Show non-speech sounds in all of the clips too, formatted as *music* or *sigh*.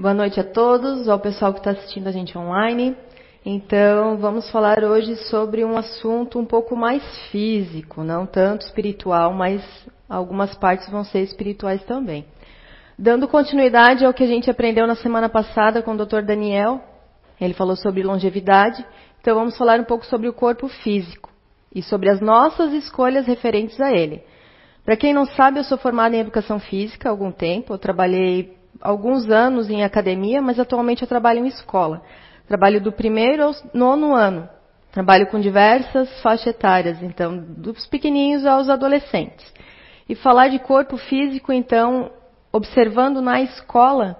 Boa noite a todos, ao pessoal que está assistindo a gente online. Então, vamos falar hoje sobre um assunto um pouco mais físico, não tanto espiritual, mas algumas partes vão ser espirituais também. Dando continuidade ao que a gente aprendeu na semana passada com o Dr. Daniel, ele falou sobre longevidade, então vamos falar um pouco sobre o corpo físico e sobre as nossas escolhas referentes a ele. Para quem não sabe, eu sou formada em educação física há algum tempo, eu trabalhei alguns anos em academia, mas atualmente eu trabalho em escola. Trabalho do primeiro ao nono ano. Trabalho com diversas faixas etárias, então, dos pequeninhos aos adolescentes. E falar de corpo físico, então, observando na escola,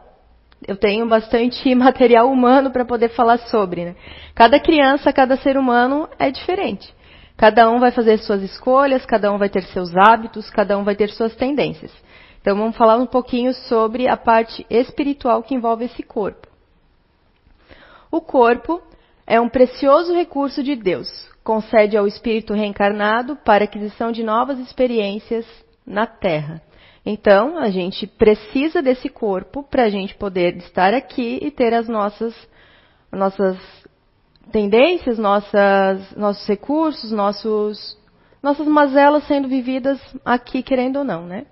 eu tenho bastante *laughs* material humano para poder falar sobre. Né? Cada criança, cada ser humano é diferente. Cada um vai fazer suas escolhas, cada um vai ter seus hábitos, cada um vai ter suas tendências. Então vamos falar um pouquinho sobre a parte espiritual que envolve esse corpo. O corpo é um precioso recurso de Deus, concede ao espírito reencarnado para aquisição de novas experiências na Terra. Então, a gente precisa desse corpo para a gente poder estar aqui e ter as nossas, nossas tendências, nossas, nossos recursos, nossos, nossas mazelas sendo vividas aqui, querendo ou não, né?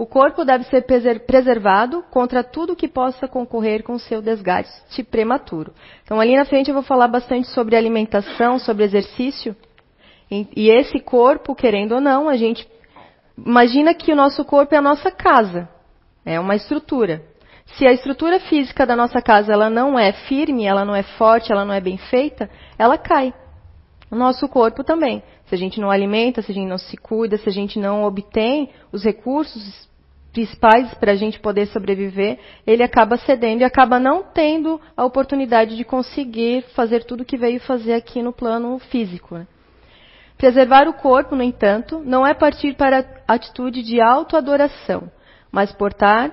O corpo deve ser preservado contra tudo que possa concorrer com seu desgaste prematuro. Então, ali na frente eu vou falar bastante sobre alimentação, sobre exercício. E esse corpo, querendo ou não, a gente imagina que o nosso corpo é a nossa casa. É uma estrutura. Se a estrutura física da nossa casa ela não é firme, ela não é forte, ela não é bem feita, ela cai. O nosso corpo também. Se a gente não alimenta, se a gente não se cuida, se a gente não obtém os recursos principais para a gente poder sobreviver, ele acaba cedendo e acaba não tendo a oportunidade de conseguir fazer tudo o que veio fazer aqui no plano físico. Né? Preservar o corpo, no entanto, não é partir para a atitude de autoadoração, mas portar,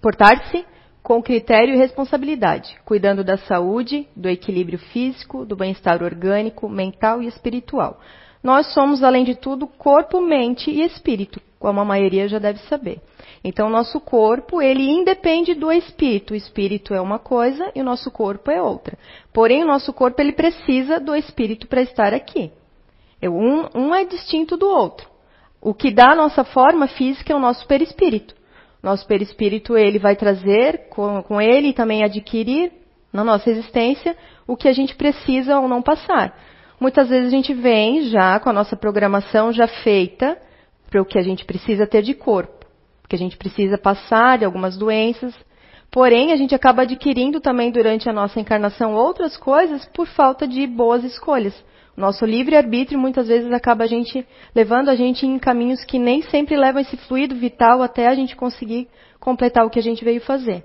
portar-se com critério e responsabilidade, cuidando da saúde, do equilíbrio físico, do bem-estar orgânico, mental e espiritual. Nós somos, além de tudo, corpo, mente e espírito, como a maioria já deve saber. Então, nosso corpo, ele independe do espírito. O espírito é uma coisa e o nosso corpo é outra. Porém, o nosso corpo, ele precisa do espírito para estar aqui. Um, um é distinto do outro. O que dá a nossa forma física é o nosso perispírito. Nosso perispírito, ele vai trazer com, com ele e também adquirir na nossa existência o que a gente precisa ou não passar. Muitas vezes a gente vem já com a nossa programação já feita, para o que a gente precisa ter de corpo, porque a gente precisa passar de algumas doenças. Porém, a gente acaba adquirindo também durante a nossa encarnação outras coisas por falta de boas escolhas. Nosso livre-arbítrio muitas vezes acaba a gente levando a gente em caminhos que nem sempre levam esse fluido vital até a gente conseguir completar o que a gente veio fazer.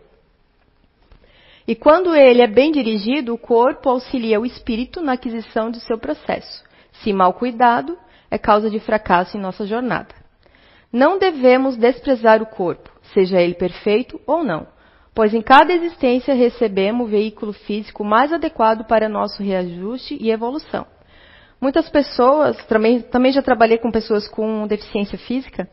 E quando ele é bem dirigido, o corpo auxilia o espírito na aquisição de seu processo. Se mal cuidado, é causa de fracasso em nossa jornada. Não devemos desprezar o corpo, seja ele perfeito ou não, pois em cada existência recebemos o veículo físico mais adequado para nosso reajuste e evolução. Muitas pessoas, também, também já trabalhei com pessoas com deficiência física,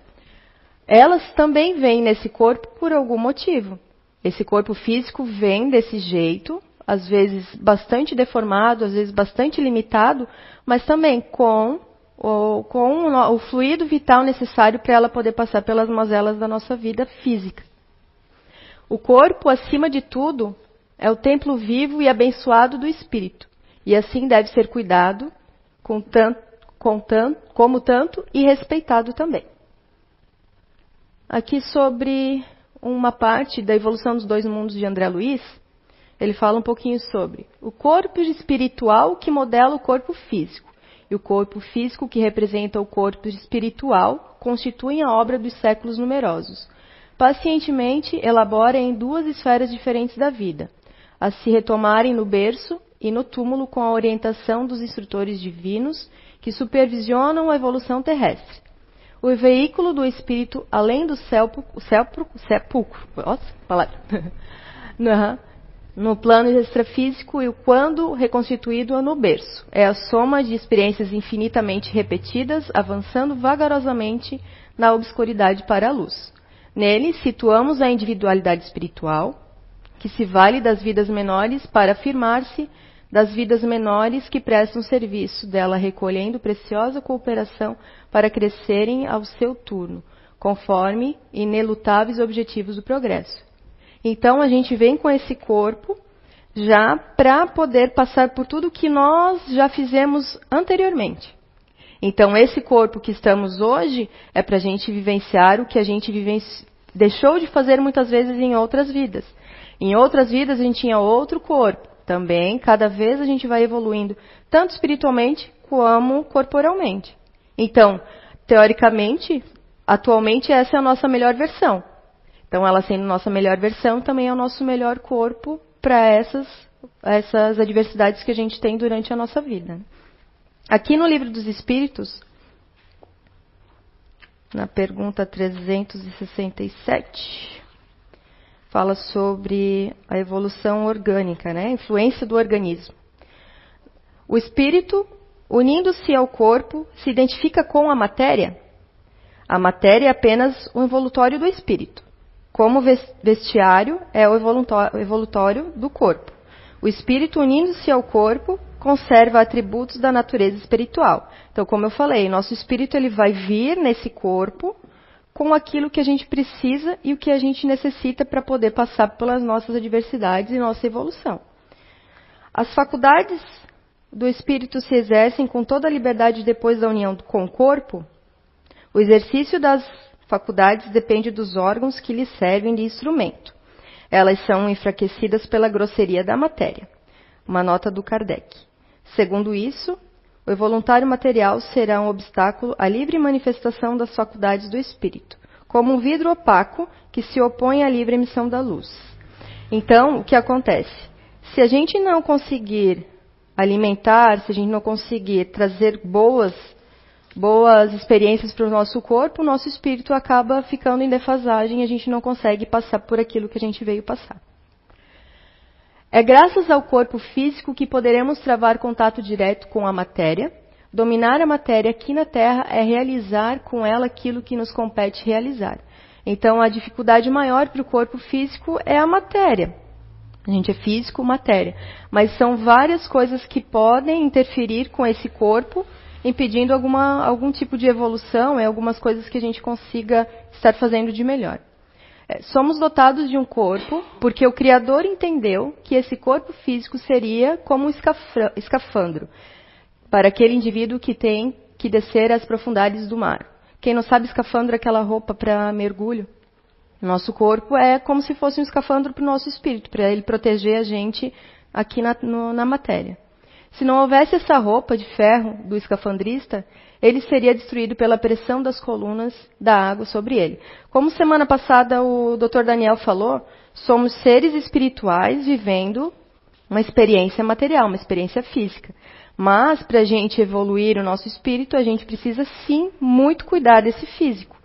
elas também vêm nesse corpo por algum motivo. Esse corpo físico vem desse jeito, às vezes bastante deformado, às vezes bastante limitado, mas também com o, com o fluido vital necessário para ela poder passar pelas mazelas da nossa vida física. O corpo, acima de tudo, é o templo vivo e abençoado do espírito, e assim deve ser cuidado com tanto, com tanto, como tanto e respeitado também. Aqui sobre uma parte da evolução dos dois mundos de André Luiz, ele fala um pouquinho sobre o corpo espiritual que modela o corpo físico e o corpo físico, que representa o corpo espiritual, constituem a obra dos séculos numerosos. Pacientemente elabora em duas esferas diferentes da vida, a se retomarem no berço e no túmulo com a orientação dos instrutores divinos que supervisionam a evolução terrestre. O veículo do espírito além do sepulcro, sepulcro, nossa, palavra, no plano extrafísico e o quando reconstituído no berço. É a soma de experiências infinitamente repetidas, avançando vagarosamente na obscuridade para a luz. Nele, situamos a individualidade espiritual, que se vale das vidas menores para afirmar-se das vidas menores que prestam serviço dela, recolhendo preciosa cooperação para crescerem ao seu turno, conforme inelutáveis objetivos do progresso. Então a gente vem com esse corpo já para poder passar por tudo que nós já fizemos anteriormente. Então esse corpo que estamos hoje é para a gente vivenciar o que a gente vivenci... deixou de fazer muitas vezes em outras vidas. Em outras vidas a gente tinha outro corpo. Também, cada vez a gente vai evoluindo, tanto espiritualmente como corporalmente. Então, teoricamente, atualmente essa é a nossa melhor versão. Então, ela sendo nossa melhor versão, também é o nosso melhor corpo para essas, essas adversidades que a gente tem durante a nossa vida. Aqui no Livro dos Espíritos, na pergunta 367, fala sobre a evolução orgânica, né? influência do organismo. O espírito, unindo-se ao corpo, se identifica com a matéria. A matéria é apenas o envolutório do espírito. Como vestiário é o evolutório do corpo. O espírito, unindo-se ao corpo, conserva atributos da natureza espiritual. Então, como eu falei, nosso espírito ele vai vir nesse corpo com aquilo que a gente precisa e o que a gente necessita para poder passar pelas nossas adversidades e nossa evolução. As faculdades do espírito se exercem com toda a liberdade depois da união com o corpo. O exercício das faculdades depende dos órgãos que lhes servem de instrumento. Elas são enfraquecidas pela grosseria da matéria. Uma nota do Kardec. Segundo isso, o voluntário material será um obstáculo à livre manifestação das faculdades do espírito, como um vidro opaco que se opõe à livre emissão da luz. Então, o que acontece? Se a gente não conseguir alimentar, se a gente não conseguir trazer boas, boas experiências para o nosso corpo, o nosso espírito acaba ficando em defasagem e a gente não consegue passar por aquilo que a gente veio passar. É graças ao corpo físico que poderemos travar contato direto com a matéria. Dominar a matéria aqui na Terra é realizar com ela aquilo que nos compete realizar. Então, a dificuldade maior para o corpo físico é a matéria. A gente é físico, matéria. Mas são várias coisas que podem interferir com esse corpo, impedindo alguma, algum tipo de evolução, é algumas coisas que a gente consiga estar fazendo de melhor. É, somos dotados de um corpo porque o Criador entendeu que esse corpo físico seria como um escafandro para aquele indivíduo que tem que descer às profundidades do mar. Quem não sabe, escafandro é aquela roupa para mergulho. Nosso corpo é como se fosse um escafandro para o nosso espírito, para ele proteger a gente aqui na, no, na matéria. Se não houvesse essa roupa de ferro do escafandrista, ele seria destruído pela pressão das colunas da água sobre ele. Como semana passada o Dr. Daniel falou, somos seres espirituais vivendo uma experiência material, uma experiência física. Mas para a gente evoluir o nosso espírito, a gente precisa sim muito cuidar desse físico.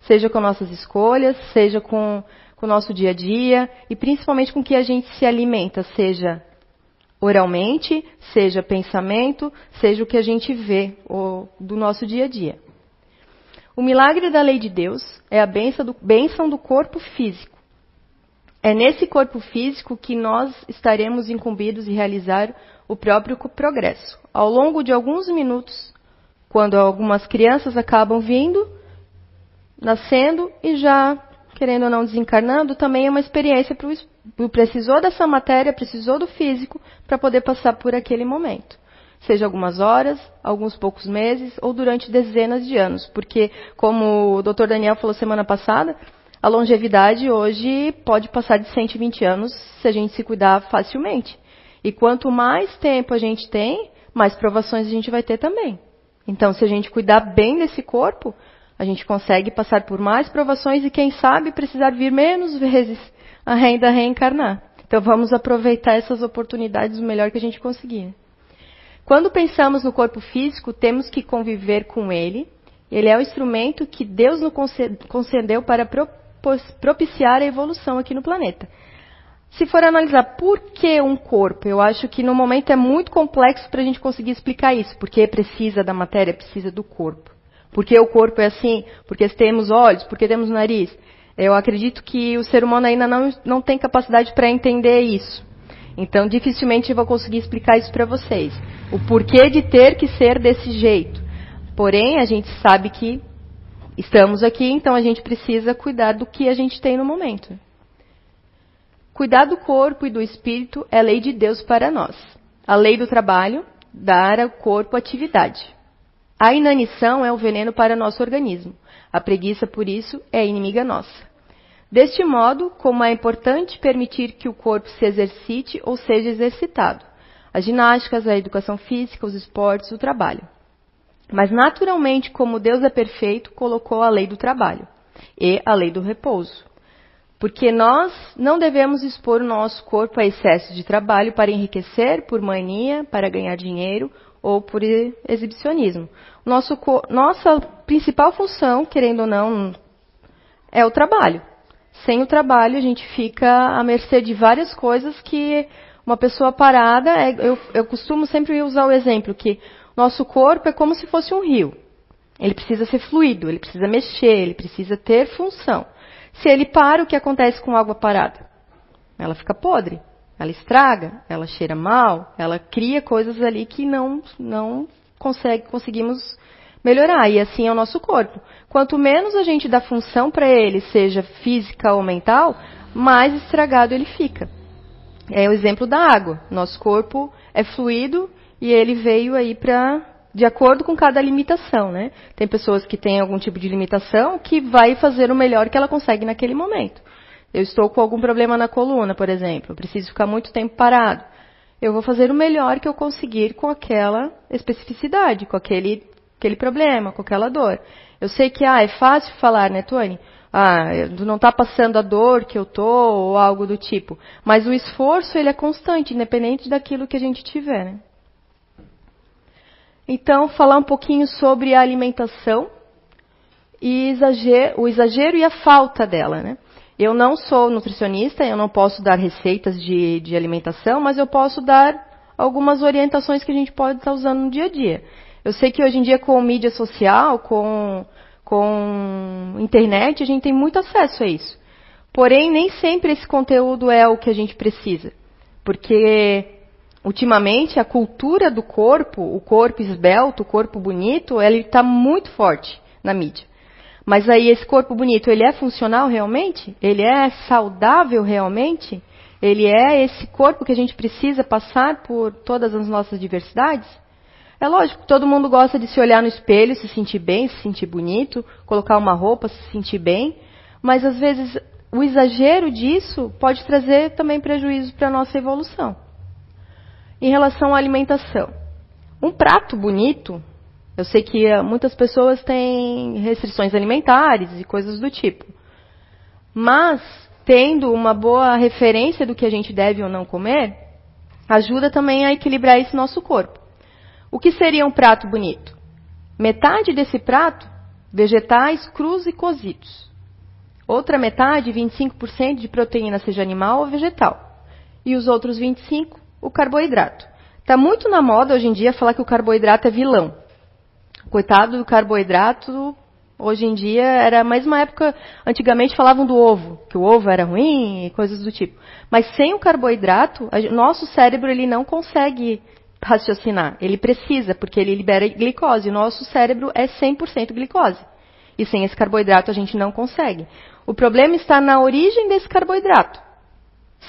Seja com nossas escolhas, seja com, com o nosso dia a dia e principalmente com o que a gente se alimenta, seja oralmente, seja pensamento, seja o que a gente vê o, do nosso dia a dia. O milagre da lei de Deus é a bênção do, bênção do corpo físico. É nesse corpo físico que nós estaremos incumbidos em realizar o próprio progresso. Ao longo de alguns minutos, quando algumas crianças acabam vindo, nascendo e já querendo ou não desencarnando, também é uma experiência para o precisou dessa matéria, precisou do físico para poder passar por aquele momento. Seja algumas horas, alguns poucos meses ou durante dezenas de anos, porque como o Dr. Daniel falou semana passada, a longevidade hoje pode passar de 120 anos se a gente se cuidar facilmente. E quanto mais tempo a gente tem, mais provações a gente vai ter também. Então, se a gente cuidar bem desse corpo, a gente consegue passar por mais provações e, quem sabe, precisar vir menos vezes ainda reencarnar. Então, vamos aproveitar essas oportunidades o melhor que a gente conseguir. Quando pensamos no corpo físico, temos que conviver com ele. Ele é o instrumento que Deus nos concedeu para propiciar a evolução aqui no planeta. Se for analisar por que um corpo, eu acho que no momento é muito complexo para a gente conseguir explicar isso. Porque precisa da matéria, precisa do corpo. Porque o corpo é assim, porque temos olhos, porque temos nariz. Eu acredito que o ser humano ainda não, não tem capacidade para entender isso. Então, dificilmente eu vou conseguir explicar isso para vocês. O porquê de ter que ser desse jeito. Porém, a gente sabe que estamos aqui, então a gente precisa cuidar do que a gente tem no momento. Cuidar do corpo e do espírito é lei de Deus para nós. A lei do trabalho, dar ao corpo atividade. A inanição é o veneno para nosso organismo. A preguiça, por isso, é inimiga nossa. Deste modo, como é importante permitir que o corpo se exercite ou seja exercitado. As ginásticas, a educação física, os esportes, o trabalho. Mas, naturalmente, como Deus é perfeito, colocou a lei do trabalho e a lei do repouso. Porque nós não devemos expor o nosso corpo a excesso de trabalho para enriquecer, por mania, para ganhar dinheiro ou por exibicionismo. Nosso, nossa principal função, querendo ou não, é o trabalho. Sem o trabalho, a gente fica à mercê de várias coisas que uma pessoa parada. É, eu, eu costumo sempre usar o exemplo que nosso corpo é como se fosse um rio. Ele precisa ser fluido, ele precisa mexer, ele precisa ter função. Se ele para, o que acontece com água parada? Ela fica podre, ela estraga, ela cheira mal, ela cria coisas ali que não, não consegue, conseguimos melhorar. E assim é o nosso corpo. Quanto menos a gente dá função para ele, seja física ou mental, mais estragado ele fica. É o exemplo da água. Nosso corpo é fluido e ele veio aí para de acordo com cada limitação, né? Tem pessoas que têm algum tipo de limitação que vai fazer o melhor que ela consegue naquele momento. Eu estou com algum problema na coluna, por exemplo, eu preciso ficar muito tempo parado. Eu vou fazer o melhor que eu conseguir com aquela especificidade, com aquele, aquele problema, com aquela dor. Eu sei que ah, é fácil falar, né, Tony? Ah, não está passando a dor que eu tô ou algo do tipo. Mas o esforço ele é constante, independente daquilo que a gente tiver. Né? Então, falar um pouquinho sobre a alimentação e o exagero e a falta dela. Né? Eu não sou nutricionista, eu não posso dar receitas de, de alimentação, mas eu posso dar algumas orientações que a gente pode estar usando no dia a dia. Eu sei que hoje em dia, com mídia social, com, com internet, a gente tem muito acesso a isso. Porém, nem sempre esse conteúdo é o que a gente precisa. Porque, ultimamente, a cultura do corpo, o corpo esbelto, o corpo bonito, ele está muito forte na mídia. Mas aí, esse corpo bonito, ele é funcional realmente? Ele é saudável realmente? Ele é esse corpo que a gente precisa passar por todas as nossas diversidades? É lógico, todo mundo gosta de se olhar no espelho, se sentir bem, se sentir bonito, colocar uma roupa, se sentir bem, mas às vezes o exagero disso pode trazer também prejuízo para a nossa evolução. Em relação à alimentação, um prato bonito, eu sei que eh, muitas pessoas têm restrições alimentares e coisas do tipo, mas tendo uma boa referência do que a gente deve ou não comer, ajuda também a equilibrar esse nosso corpo. O que seria um prato bonito? Metade desse prato, vegetais crus e cozidos. Outra metade, 25% de proteína, seja animal ou vegetal. E os outros 25%, o carboidrato. Está muito na moda hoje em dia falar que o carboidrato é vilão. Coitado do carboidrato, hoje em dia era mais uma época, antigamente falavam do ovo, que o ovo era ruim e coisas do tipo. Mas sem o carboidrato, nosso cérebro ele não consegue raciocinar. Ele precisa, porque ele libera glicose. Nosso cérebro é 100% glicose. E sem esse carboidrato a gente não consegue. O problema está na origem desse carboidrato.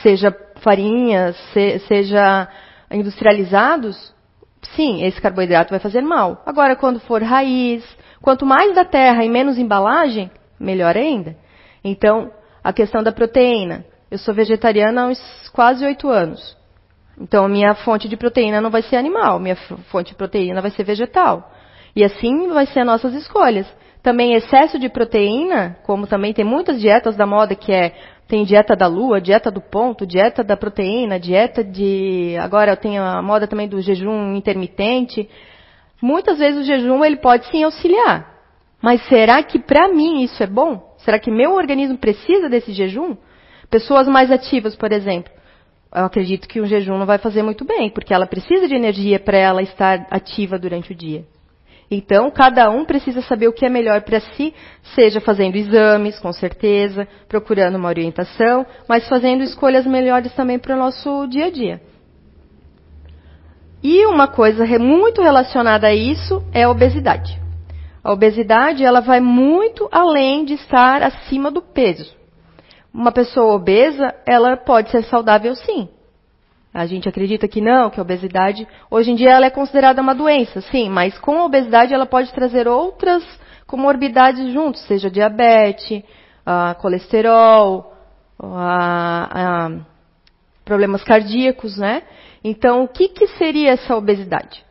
Seja farinhas, se, seja industrializados, sim, esse carboidrato vai fazer mal. Agora, quando for raiz, quanto mais da terra e menos embalagem, melhor ainda. Então, a questão da proteína. Eu sou vegetariana há uns quase oito anos. Então, a minha fonte de proteína não vai ser animal, minha fonte de proteína vai ser vegetal. E assim vai ser as nossas escolhas. Também excesso de proteína, como também tem muitas dietas da moda que é tem dieta da lua, dieta do ponto, dieta da proteína, dieta de agora eu tenho a moda também do jejum intermitente. Muitas vezes o jejum ele pode sim auxiliar. Mas será que para mim isso é bom? Será que meu organismo precisa desse jejum? Pessoas mais ativas, por exemplo, eu acredito que o jejum não vai fazer muito bem, porque ela precisa de energia para ela estar ativa durante o dia. Então, cada um precisa saber o que é melhor para si, seja fazendo exames, com certeza, procurando uma orientação, mas fazendo escolhas melhores também para o nosso dia a dia. E uma coisa muito relacionada a isso é a obesidade. A obesidade, ela vai muito além de estar acima do peso. Uma pessoa obesa, ela pode ser saudável sim. A gente acredita que não, que a obesidade, hoje em dia ela é considerada uma doença, sim, mas com a obesidade ela pode trazer outras comorbidades juntos, seja diabetes, colesterol, problemas cardíacos, né? Então, o que, que seria essa obesidade?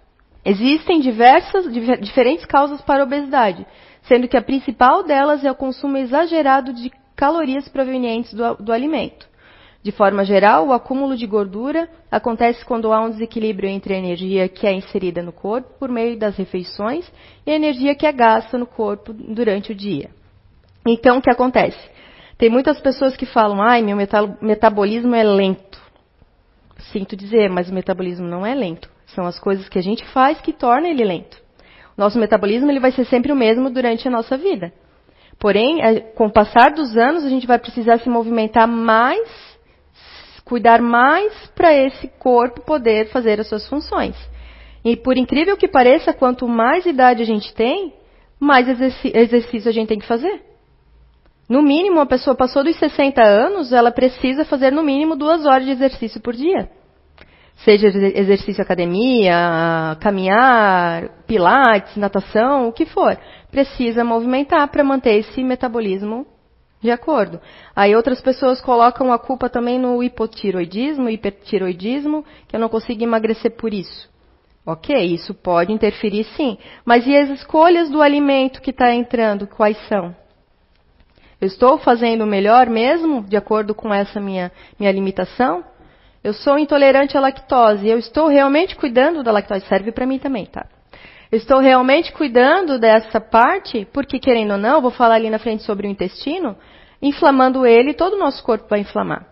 Existem diversas, diferentes causas para a obesidade, sendo que a principal delas é o consumo exagerado de calorias provenientes do, do alimento. De forma geral, o acúmulo de gordura acontece quando há um desequilíbrio entre a energia que é inserida no corpo por meio das refeições e a energia que é gasta no corpo durante o dia. Então, o que acontece? Tem muitas pessoas que falam: ai, meu metabolismo é lento. Sinto dizer, mas o metabolismo não é lento. São as coisas que a gente faz que tornam ele lento. Nosso metabolismo ele vai ser sempre o mesmo durante a nossa vida. Porém, com o passar dos anos, a gente vai precisar se movimentar mais, cuidar mais para esse corpo poder fazer as suas funções. E por incrível que pareça, quanto mais idade a gente tem, mais exercício a gente tem que fazer. No mínimo, uma pessoa passou dos 60 anos, ela precisa fazer no mínimo duas horas de exercício por dia. Seja exercício academia, caminhar, pilates, natação, o que for. Precisa movimentar para manter esse metabolismo de acordo. Aí outras pessoas colocam a culpa também no hipotiroidismo, hipertiroidismo, que eu não consigo emagrecer por isso. Ok, isso pode interferir sim. Mas e as escolhas do alimento que está entrando, quais são? Eu estou fazendo melhor mesmo, de acordo com essa minha, minha limitação? Eu sou intolerante à lactose. Eu estou realmente cuidando da lactose. Serve para mim também, tá? Estou realmente cuidando dessa parte, porque querendo ou não, vou falar ali na frente sobre o intestino, inflamando ele, todo o nosso corpo vai inflamar.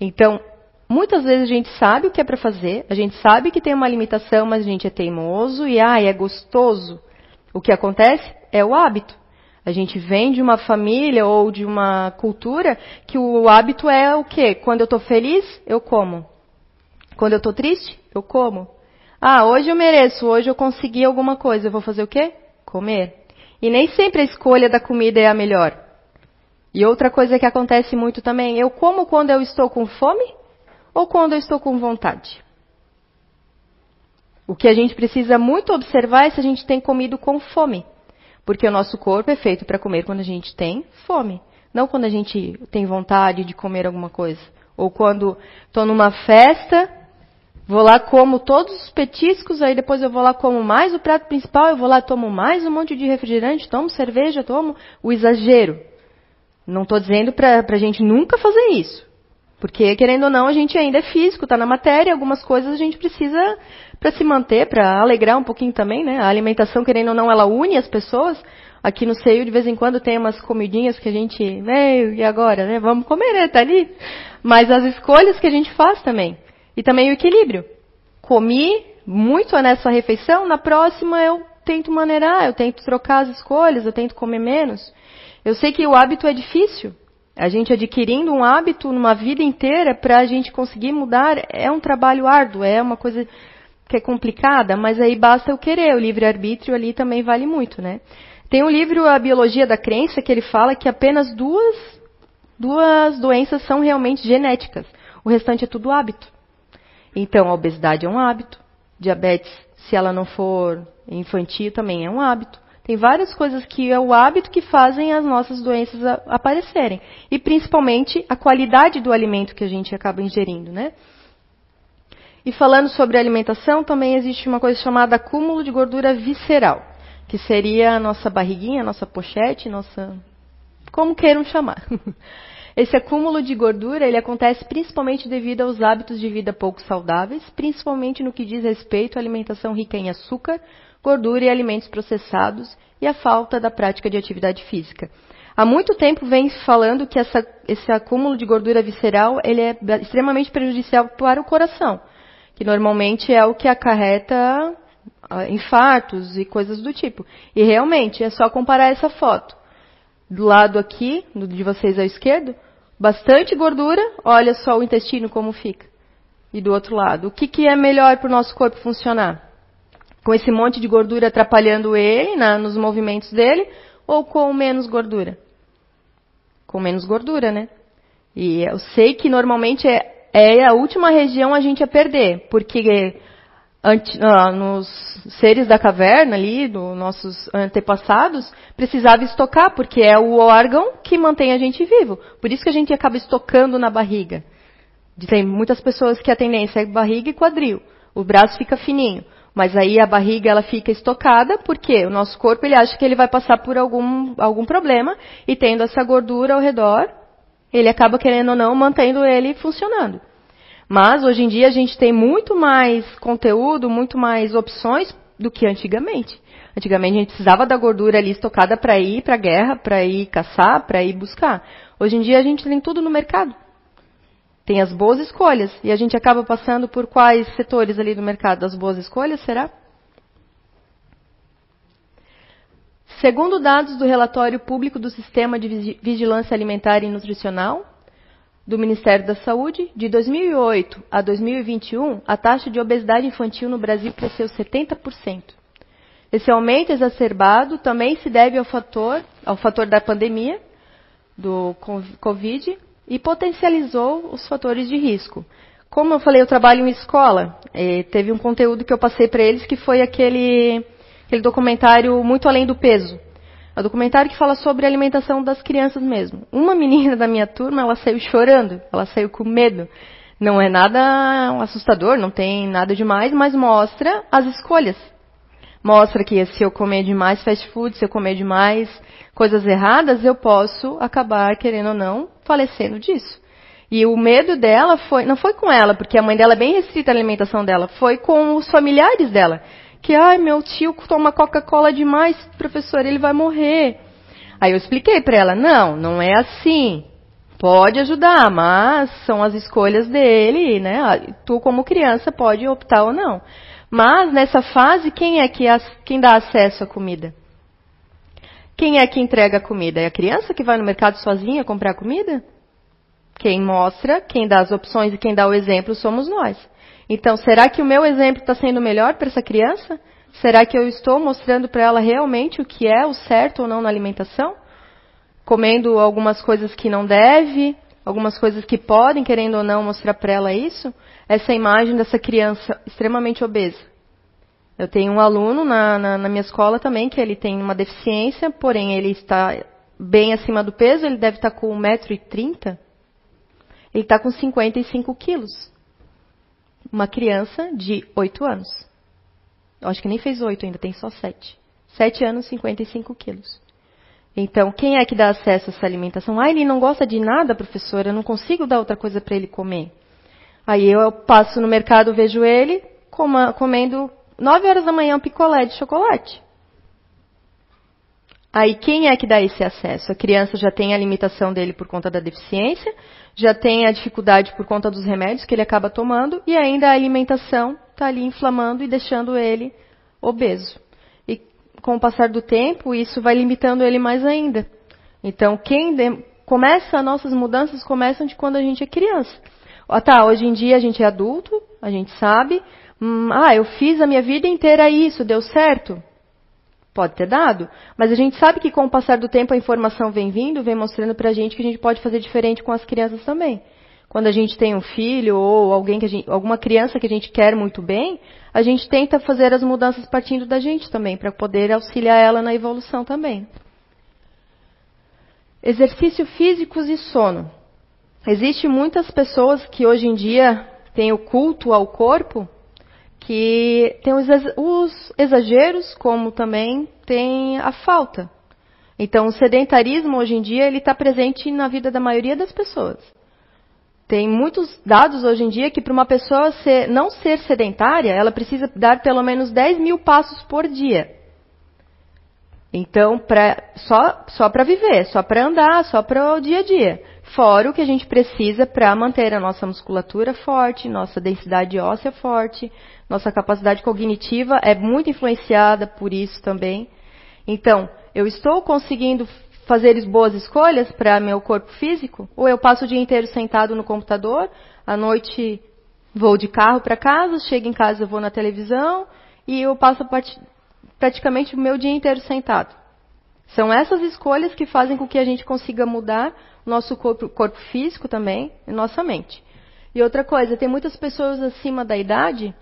Então, muitas vezes a gente sabe o que é para fazer, a gente sabe que tem uma limitação, mas a gente é teimoso e ai, é gostoso. O que acontece é o hábito. A gente vem de uma família ou de uma cultura que o hábito é o quê? Quando eu estou feliz, eu como. Quando eu estou triste, eu como. Ah, hoje eu mereço, hoje eu consegui alguma coisa, eu vou fazer o quê? Comer. E nem sempre a escolha da comida é a melhor. E outra coisa que acontece muito também, eu como quando eu estou com fome ou quando eu estou com vontade? O que a gente precisa muito observar é se a gente tem comido com fome. Porque o nosso corpo é feito para comer quando a gente tem fome, não quando a gente tem vontade de comer alguma coisa. Ou quando estou numa festa, vou lá como todos os petiscos, aí depois eu vou lá como mais o prato principal, eu vou lá tomo mais um monte de refrigerante, tomo cerveja, tomo o exagero. Não estou dizendo para a gente nunca fazer isso. Porque, querendo ou não, a gente ainda é físico, está na matéria, algumas coisas a gente precisa para se manter, para alegrar um pouquinho também, né? A alimentação, querendo ou não, ela une as pessoas. Aqui no seio, de vez em quando, tem umas comidinhas que a gente, né, e agora, né? Vamos comer, né? Tá ali. Mas as escolhas que a gente faz também. E também o equilíbrio. Comi muito nessa refeição, na próxima eu tento maneirar, eu tento trocar as escolhas, eu tento comer menos. Eu sei que o hábito é difícil, a gente adquirindo um hábito numa vida inteira para a gente conseguir mudar é um trabalho árduo, é uma coisa que é complicada, mas aí basta eu querer. O livre-arbítrio ali também vale muito, né? Tem um livro, A Biologia da Crença, que ele fala que apenas duas, duas doenças são realmente genéticas. O restante é tudo hábito. Então, a obesidade é um hábito. Diabetes, se ela não for infantil, também é um hábito. Tem várias coisas que é o hábito que fazem as nossas doenças aparecerem. E principalmente a qualidade do alimento que a gente acaba ingerindo, né? E falando sobre alimentação, também existe uma coisa chamada acúmulo de gordura visceral, que seria a nossa barriguinha, a nossa pochete, nossa. como queiram chamar. *laughs* Esse acúmulo de gordura ele acontece principalmente devido aos hábitos de vida pouco saudáveis, principalmente no que diz respeito à alimentação rica em açúcar, gordura e alimentos processados e a falta da prática de atividade física. Há muito tempo vem falando que essa, esse acúmulo de gordura visceral ele é extremamente prejudicial para o coração, que normalmente é o que acarreta infartos e coisas do tipo. E realmente é só comparar essa foto. Do lado aqui, de vocês à esquerda, bastante gordura, olha só o intestino como fica. E do outro lado, o que, que é melhor para o nosso corpo funcionar? Com esse monte de gordura atrapalhando ele na, nos movimentos dele, ou com menos gordura? Com menos gordura, né? E eu sei que normalmente é, é a última região a gente a perder, porque nos seres da caverna ali, dos nossos antepassados, precisava estocar, porque é o órgão que mantém a gente vivo. Por isso que a gente acaba estocando na barriga. Tem muitas pessoas que a tendência é barriga e quadril. O braço fica fininho. Mas aí a barriga ela fica estocada porque o nosso corpo ele acha que ele vai passar por algum, algum problema e tendo essa gordura ao redor, ele acaba querendo ou não mantendo ele funcionando. Mas hoje em dia a gente tem muito mais conteúdo, muito mais opções do que antigamente. Antigamente a gente precisava da gordura ali estocada para ir para a guerra, para ir caçar, para ir buscar. Hoje em dia a gente tem tudo no mercado. Tem as boas escolhas. E a gente acaba passando por quais setores ali do mercado das boas escolhas, será? Segundo dados do relatório público do Sistema de Vigilância Alimentar e Nutricional, do Ministério da Saúde, de 2008 a 2021, a taxa de obesidade infantil no Brasil cresceu 70%. Esse aumento exacerbado também se deve ao fator, ao fator da pandemia, do Covid, e potencializou os fatores de risco. Como eu falei, eu trabalho em escola, teve um conteúdo que eu passei para eles que foi aquele, aquele documentário Muito Além do Peso. É um documentário que fala sobre a alimentação das crianças mesmo. Uma *laughs* menina da minha turma, ela saiu chorando, ela saiu com medo. Não é nada assustador, não tem nada demais, mas mostra as escolhas. Mostra que se eu comer demais fast food, se eu comer demais coisas erradas, eu posso acabar, querendo ou não, falecendo disso. E o medo dela foi, não foi com ela, porque a mãe dela é bem restrita à alimentação dela, foi com os familiares dela que, ai, meu tio toma Coca-Cola demais, professor, ele vai morrer. Aí eu expliquei para ela, não, não é assim. Pode ajudar, mas são as escolhas dele, né? Tu como criança pode optar ou não. Mas nessa fase, quem é que quem dá acesso à comida? Quem é que entrega a comida? É a criança que vai no mercado sozinha comprar comida? Quem mostra, quem dá as opções e quem dá o exemplo somos nós. Então, será que o meu exemplo está sendo melhor para essa criança? Será que eu estou mostrando para ela realmente o que é o certo ou não na alimentação? Comendo algumas coisas que não deve, algumas coisas que podem, querendo ou não, mostrar para ela isso? Essa imagem dessa criança extremamente obesa. Eu tenho um aluno na, na, na minha escola também que ele tem uma deficiência, porém ele está bem acima do peso, ele deve estar com 1,30m. Ele está com 55 quilos uma criança de 8 anos. Eu acho que nem fez 8 ainda, tem só 7. 7 anos, 55 quilos. Então, quem é que dá acesso a essa alimentação? Ah, ele não gosta de nada, professora, eu não consigo dar outra coisa para ele comer. Aí eu passo no mercado, vejo ele coma, comendo 9 horas da manhã um picolé de chocolate. Aí quem é que dá esse acesso? A criança já tem a limitação dele por conta da deficiência, já tem a dificuldade por conta dos remédios que ele acaba tomando e ainda a alimentação está ali inflamando e deixando ele obeso. E com o passar do tempo, isso vai limitando ele mais ainda. Então, quem de... começa, nossas mudanças começam de quando a gente é criança. Ah, tá, hoje em dia a gente é adulto, a gente sabe. Hum, ah, eu fiz a minha vida inteira isso, deu certo? Pode ter dado, mas a gente sabe que com o passar do tempo a informação vem vindo, vem mostrando para a gente que a gente pode fazer diferente com as crianças também. Quando a gente tem um filho ou alguém que gente, alguma criança que a gente quer muito bem, a gente tenta fazer as mudanças partindo da gente também, para poder auxiliar ela na evolução também. Exercício físicos e sono. Existem muitas pessoas que hoje em dia têm o culto ao corpo que tem os exageros, como também tem a falta. Então, o sedentarismo hoje em dia ele está presente na vida da maioria das pessoas. Tem muitos dados hoje em dia que para uma pessoa ser, não ser sedentária, ela precisa dar pelo menos 10 mil passos por dia. Então, pra, só, só para viver, só para andar, só para o dia a dia. Fora o que a gente precisa para manter a nossa musculatura forte, nossa densidade óssea forte, nossa capacidade cognitiva é muito influenciada por isso também. Então, eu estou conseguindo fazer boas escolhas para meu corpo físico? Ou eu passo o dia inteiro sentado no computador, à noite vou de carro para casa, chego em casa vou na televisão e eu passo praticamente o meu dia inteiro sentado. São essas escolhas que fazem com que a gente consiga mudar nosso corpo, corpo físico também e nossa mente. E outra coisa, tem muitas pessoas acima da idade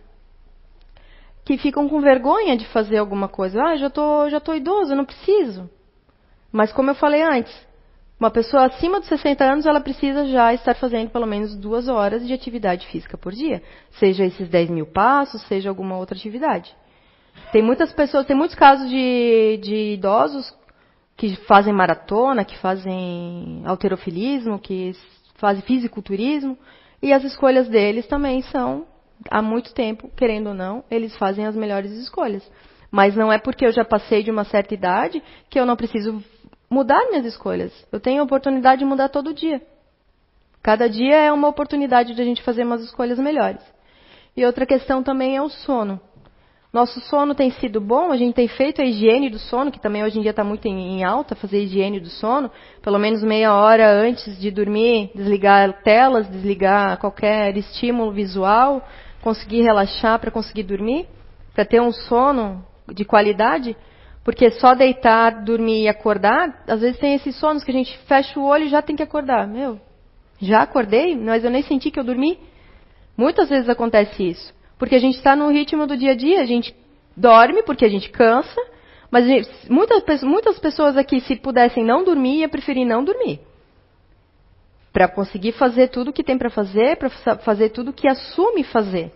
que ficam com vergonha de fazer alguma coisa. Ah, já tô, já tô idoso, não preciso. Mas como eu falei antes, uma pessoa acima dos 60 anos, ela precisa já estar fazendo pelo menos duas horas de atividade física por dia. Seja esses 10 mil passos, seja alguma outra atividade. Tem muitas pessoas, tem muitos casos de, de idosos que fazem maratona, que fazem alterofilismo, que fazem fisiculturismo, e as escolhas deles também são, há muito tempo, querendo ou não, eles fazem as melhores escolhas. Mas não é porque eu já passei de uma certa idade que eu não preciso mudar minhas escolhas. Eu tenho a oportunidade de mudar todo dia. Cada dia é uma oportunidade de a gente fazer umas escolhas melhores. E outra questão também é o sono. Nosso sono tem sido bom, a gente tem feito a higiene do sono, que também hoje em dia está muito em, alta, fazer higiene do sono, pelo menos meia hora antes de dormir, desligar telas, desligar qualquer estímulo visual, conseguir relaxar para conseguir dormir, para ter um sono de qualidade, porque só deitar, dormir e acordar, às vezes tem esses sonos que a gente fecha o olho e já tem que acordar. Meu, já acordei, mas eu nem senti que eu dormi. Muitas vezes acontece isso. Porque a gente está no ritmo do dia a dia, a gente dorme porque a gente cansa, mas muitas, muitas pessoas aqui, se pudessem não dormir, ia preferir não dormir. Para conseguir fazer tudo o que tem para fazer, para fazer tudo o que assume fazer.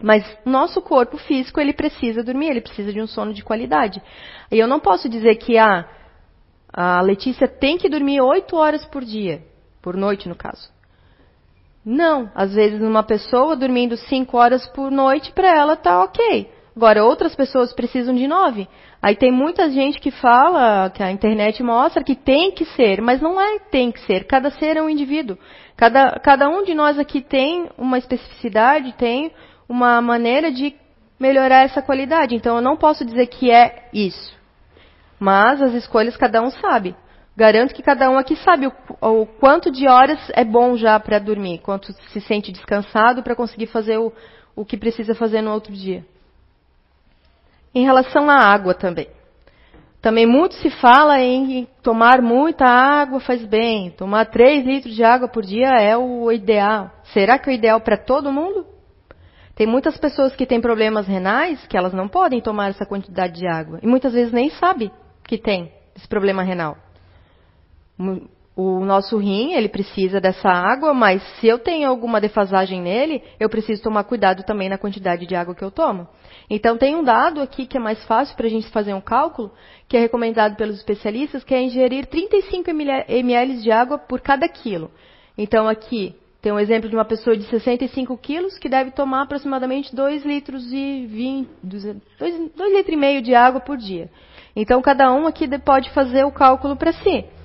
Mas nosso corpo físico, ele precisa dormir, ele precisa de um sono de qualidade. E eu não posso dizer que a Letícia tem que dormir oito horas por dia, por noite no caso. Não, às vezes uma pessoa dormindo cinco horas por noite para ela tá ok. Agora outras pessoas precisam de nove. Aí tem muita gente que fala que a internet mostra que tem que ser, mas não é tem que ser. Cada ser é um indivíduo. Cada, cada um de nós aqui tem uma especificidade, tem uma maneira de melhorar essa qualidade. Então eu não posso dizer que é isso. Mas as escolhas cada um sabe. Garanto que cada um aqui sabe o, o quanto de horas é bom já para dormir, quanto se sente descansado para conseguir fazer o, o que precisa fazer no outro dia. Em relação à água também. Também muito se fala em tomar muita água faz bem. Tomar 3 litros de água por dia é o ideal. Será que é o ideal para todo mundo? Tem muitas pessoas que têm problemas renais que elas não podem tomar essa quantidade de água. E muitas vezes nem sabe que tem esse problema renal. O nosso rim, ele precisa dessa água, mas se eu tenho alguma defasagem nele, eu preciso tomar cuidado também na quantidade de água que eu tomo. Então tem um dado aqui que é mais fácil para a gente fazer um cálculo, que é recomendado pelos especialistas, que é ingerir 35 ml de água por cada quilo. Então aqui tem um exemplo de uma pessoa de 65 quilos que deve tomar aproximadamente 2 litros e 20, 2, 2 litros e meio de água por dia. Então cada um aqui pode fazer o cálculo para si.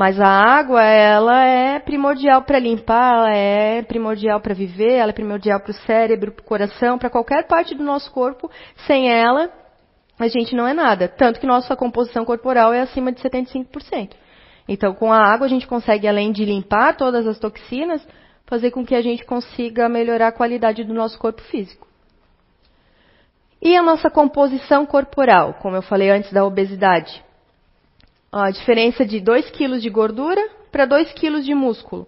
Mas a água, ela é primordial para limpar, ela é primordial para viver, ela é primordial para o cérebro, para o coração, para qualquer parte do nosso corpo. Sem ela, a gente não é nada. Tanto que nossa composição corporal é acima de 75%. Então, com a água, a gente consegue, além de limpar todas as toxinas, fazer com que a gente consiga melhorar a qualidade do nosso corpo físico. E a nossa composição corporal, como eu falei antes da obesidade a diferença de 2 kg de gordura para 2 kg de músculo.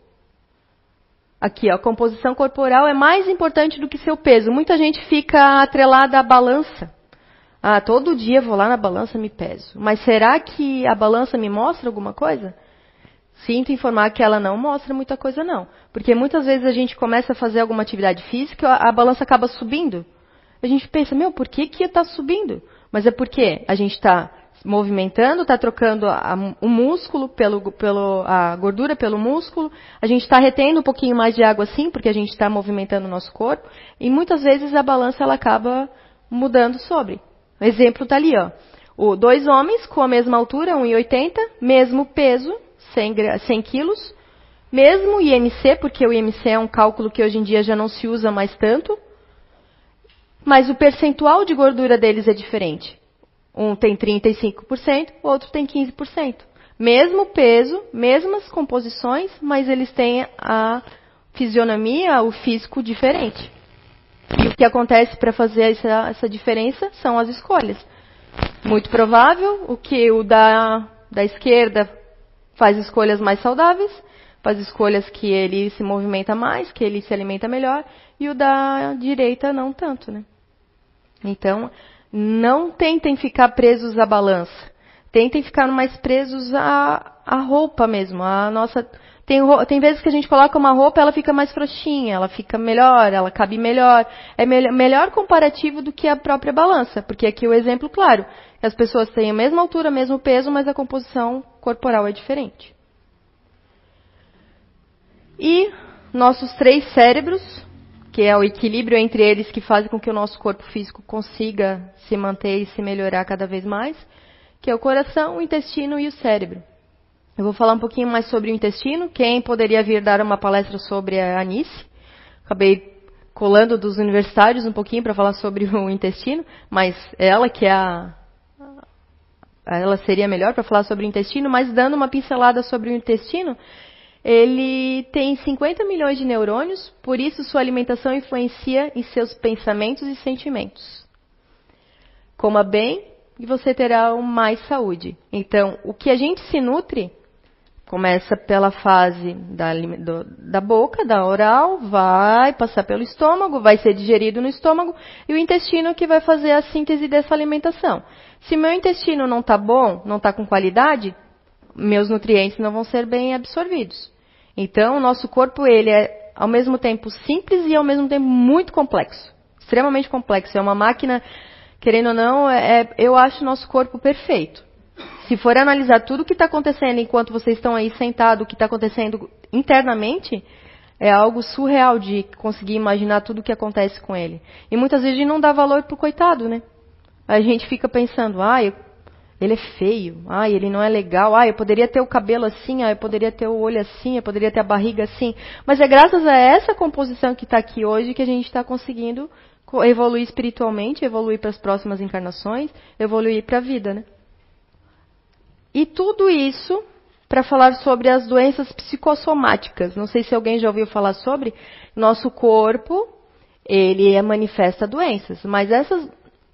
Aqui, ó, a composição corporal é mais importante do que seu peso. Muita gente fica atrelada à balança. Ah, todo dia vou lá na balança me peso. Mas será que a balança me mostra alguma coisa? Sinto informar que ela não mostra muita coisa não. Porque muitas vezes a gente começa a fazer alguma atividade física, a, a balança acaba subindo. A gente pensa, meu, por que que está subindo? Mas é porque a gente está movimentando, está trocando a, o músculo pelo, pelo, a gordura pelo músculo. A gente está retendo um pouquinho mais de água sim, porque a gente está movimentando o nosso corpo. E muitas vezes a balança ela acaba mudando sobre. O exemplo está ali, ó. O, dois homens com a mesma altura, 1,80, mesmo peso, 100, 100 quilos, Mesmo IMC, porque o IMC é um cálculo que hoje em dia já não se usa mais tanto, mas o percentual de gordura deles é diferente. Um tem 35%, o outro tem 15%. Mesmo peso, mesmas composições, mas eles têm a fisionomia, o físico diferente. E o que acontece para fazer essa, essa, diferença são as escolhas. Muito provável o que o da, da esquerda faz escolhas mais saudáveis, faz escolhas que ele se movimenta mais, que ele se alimenta melhor, e o da direita não tanto, né? Então, não tentem ficar presos à balança. Tentem ficar mais presos à, à roupa mesmo. A nossa tem, tem, vezes que a gente coloca uma roupa, ela fica mais frouxinha, ela fica melhor, ela cabe melhor. É me melhor comparativo do que a própria balança, porque aqui o exemplo claro, as pessoas têm a mesma altura, mesmo peso, mas a composição corporal é diferente. E nossos três cérebros, que é o equilíbrio entre eles que faz com que o nosso corpo físico consiga se manter e se melhorar cada vez mais, que é o coração, o intestino e o cérebro. Eu vou falar um pouquinho mais sobre o intestino. Quem poderia vir dar uma palestra sobre a Anice? Acabei colando dos universitários um pouquinho para falar sobre *laughs* o intestino, mas ela que é a ela seria melhor para falar sobre o intestino, mas dando uma pincelada sobre o intestino, ele tem 50 milhões de neurônios, por isso sua alimentação influencia em seus pensamentos e sentimentos. Coma bem e você terá mais saúde. Então, o que a gente se nutre começa pela fase da, do, da boca, da oral, vai passar pelo estômago, vai ser digerido no estômago e o intestino que vai fazer a síntese dessa alimentação. Se meu intestino não está bom, não está com qualidade, meus nutrientes não vão ser bem absorvidos. Então, o nosso corpo ele é ao mesmo tempo simples e ao mesmo tempo muito complexo, extremamente complexo. É uma máquina, querendo ou não, é, é eu acho o nosso corpo perfeito. Se for analisar tudo o que está acontecendo enquanto vocês estão aí sentados, o que está acontecendo internamente, é algo surreal de conseguir imaginar tudo o que acontece com ele. E muitas vezes a gente não dá valor pro coitado, né? A gente fica pensando, ah, eu ele é feio, ah, ele não é legal, ah, eu poderia ter o cabelo assim, ah, eu poderia ter o olho assim, eu poderia ter a barriga assim. Mas é graças a essa composição que está aqui hoje que a gente está conseguindo evoluir espiritualmente, evoluir para as próximas encarnações, evoluir para a vida, né? E tudo isso para falar sobre as doenças psicossomáticas. Não sei se alguém já ouviu falar sobre. Nosso corpo, ele manifesta doenças, mas essas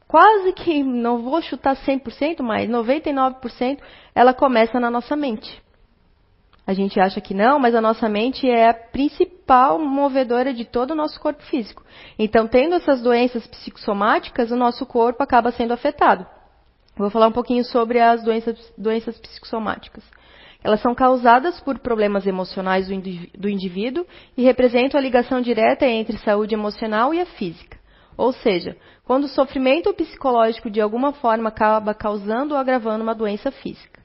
quase que, não vou chutar 100%, mas 99%, ela começa na nossa mente. A gente acha que não, mas a nossa mente é a principal movedora de todo o nosso corpo físico. Então, tendo essas doenças psicossomáticas, o nosso corpo acaba sendo afetado. Vou falar um pouquinho sobre as doenças, doenças psicossomáticas. Elas são causadas por problemas emocionais do indivíduo e representam a ligação direta entre saúde emocional e a física. Ou seja, quando o sofrimento psicológico de alguma forma acaba causando ou agravando uma doença física.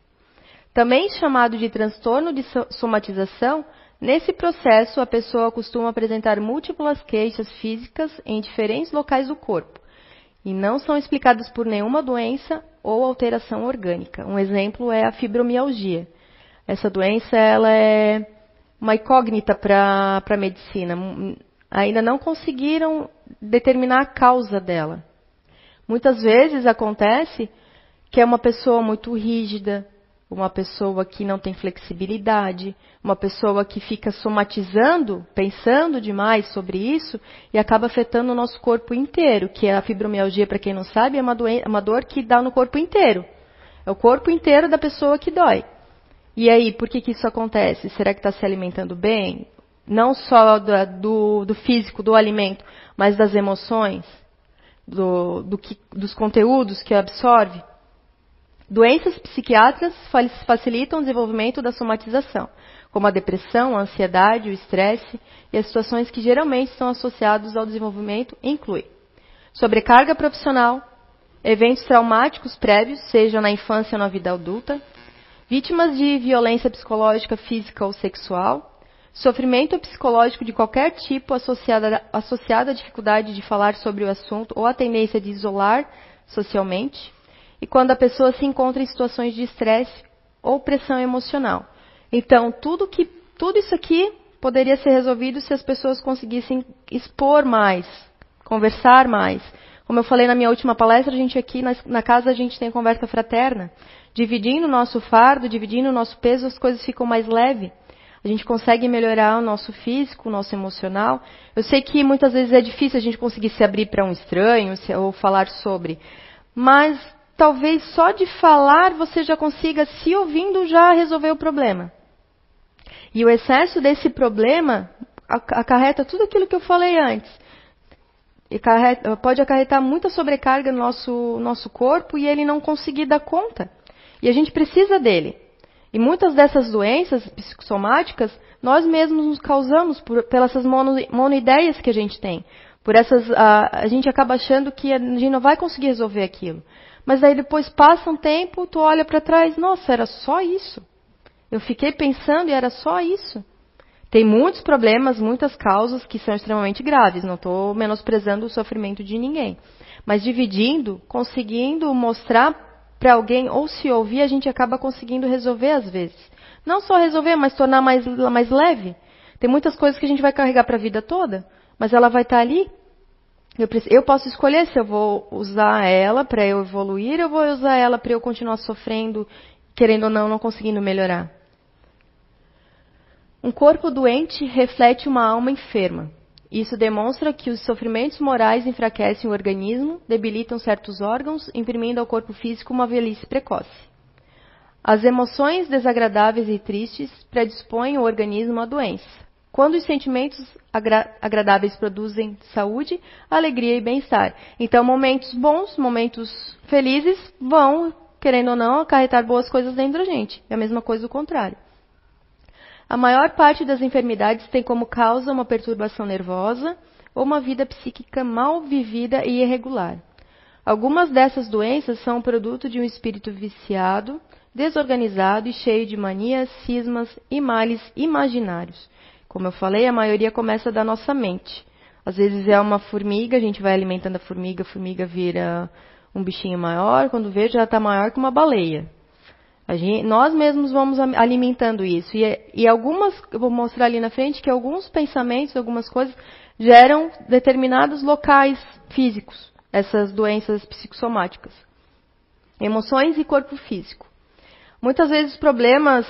Também chamado de transtorno de somatização, nesse processo a pessoa costuma apresentar múltiplas queixas físicas em diferentes locais do corpo e não são explicadas por nenhuma doença ou alteração orgânica. Um exemplo é a fibromialgia. Essa doença ela é uma incógnita para a medicina ainda não conseguiram determinar a causa dela. Muitas vezes acontece que é uma pessoa muito rígida, uma pessoa que não tem flexibilidade, uma pessoa que fica somatizando, pensando demais sobre isso e acaba afetando o nosso corpo inteiro, que é a fibromialgia, para quem não sabe, é uma, é uma dor que dá no corpo inteiro. É o corpo inteiro da pessoa que dói. E aí, por que, que isso acontece? Será que está se alimentando bem? Não só do, do, físico, do alimento, mas das emoções, do, do que, dos conteúdos que absorve. Doenças psiquiátricas facilitam o desenvolvimento da somatização, como a depressão, a ansiedade, o estresse e as situações que geralmente estão associadas ao desenvolvimento incluem sobrecarga profissional, eventos traumáticos prévios, seja na infância ou na vida adulta, vítimas de violência psicológica, física ou sexual, Sofrimento psicológico de qualquer tipo associado, à dificuldade de falar sobre o assunto ou à tendência de isolar socialmente. E quando a pessoa se encontra em situações de estresse ou pressão emocional. Então, tudo que tudo isso aqui poderia ser resolvido se as pessoas conseguissem expor mais, conversar mais. Como eu falei na minha última palestra, a gente aqui na, na casa a gente tem conversa fraterna, dividindo o nosso fardo, dividindo o nosso peso, as coisas ficam mais leves. A gente consegue melhorar o nosso físico, o nosso emocional. Eu sei que muitas vezes é difícil a gente conseguir se abrir para um estranho ou falar sobre, mas talvez só de falar você já consiga, se ouvindo, já resolver o problema. E o excesso desse problema acarreta tudo aquilo que eu falei antes. Pode acarretar muita sobrecarga no nosso, nosso corpo e ele não conseguir dar conta. E a gente precisa dele. E muitas dessas doenças psicossomáticas nós mesmos nos causamos por, pelas essas mono, monoideias que a gente tem. Por essas, a, a gente acaba achando que a gente não vai conseguir resolver aquilo. Mas aí depois passa um tempo, tu olha para trás, nossa, era só isso. Eu fiquei pensando e era só isso. Tem muitos problemas, muitas causas que são extremamente graves. Não estou menosprezando o sofrimento de ninguém. Mas dividindo, conseguindo mostrar para alguém ou se ouvir, a gente acaba conseguindo resolver às vezes. Não só resolver, mas tornar mais, mais leve. Tem muitas coisas que a gente vai carregar para a vida toda, mas ela vai estar tá ali eu, eu, posso escolher se eu vou usar ela para eu evoluir, ou vou usar ela para eu continuar sofrendo, querendo ou não, não conseguindo melhorar. Um corpo doente reflete uma alma enferma. Isso demonstra que os sofrimentos morais enfraquecem o organismo, debilitam certos órgãos, imprimindo ao corpo físico uma velhice precoce. As emoções desagradáveis e tristes predispõem o organismo à doença. Quando os sentimentos agra agradáveis produzem saúde, alegria e bem-estar. Então, momentos bons, momentos felizes vão, querendo ou não, acarretar boas coisas dentro da gente. É a mesma coisa o contrário. A maior parte das enfermidades tem como causa uma perturbação nervosa ou uma vida psíquica mal vivida e irregular. Algumas dessas doenças são produto de um espírito viciado, desorganizado e cheio de manias, cismas e males imaginários como eu falei, a maioria começa da nossa mente. Às vezes é uma formiga, a gente vai alimentando a formiga, a formiga vira um bichinho maior, quando vê já está maior que uma baleia. Gente, nós mesmos vamos alimentando isso. E, e, algumas, eu vou mostrar ali na frente que alguns pensamentos, algumas coisas, geram determinados locais físicos, essas doenças psicossomáticas. Emoções e corpo físico. Muitas vezes problemas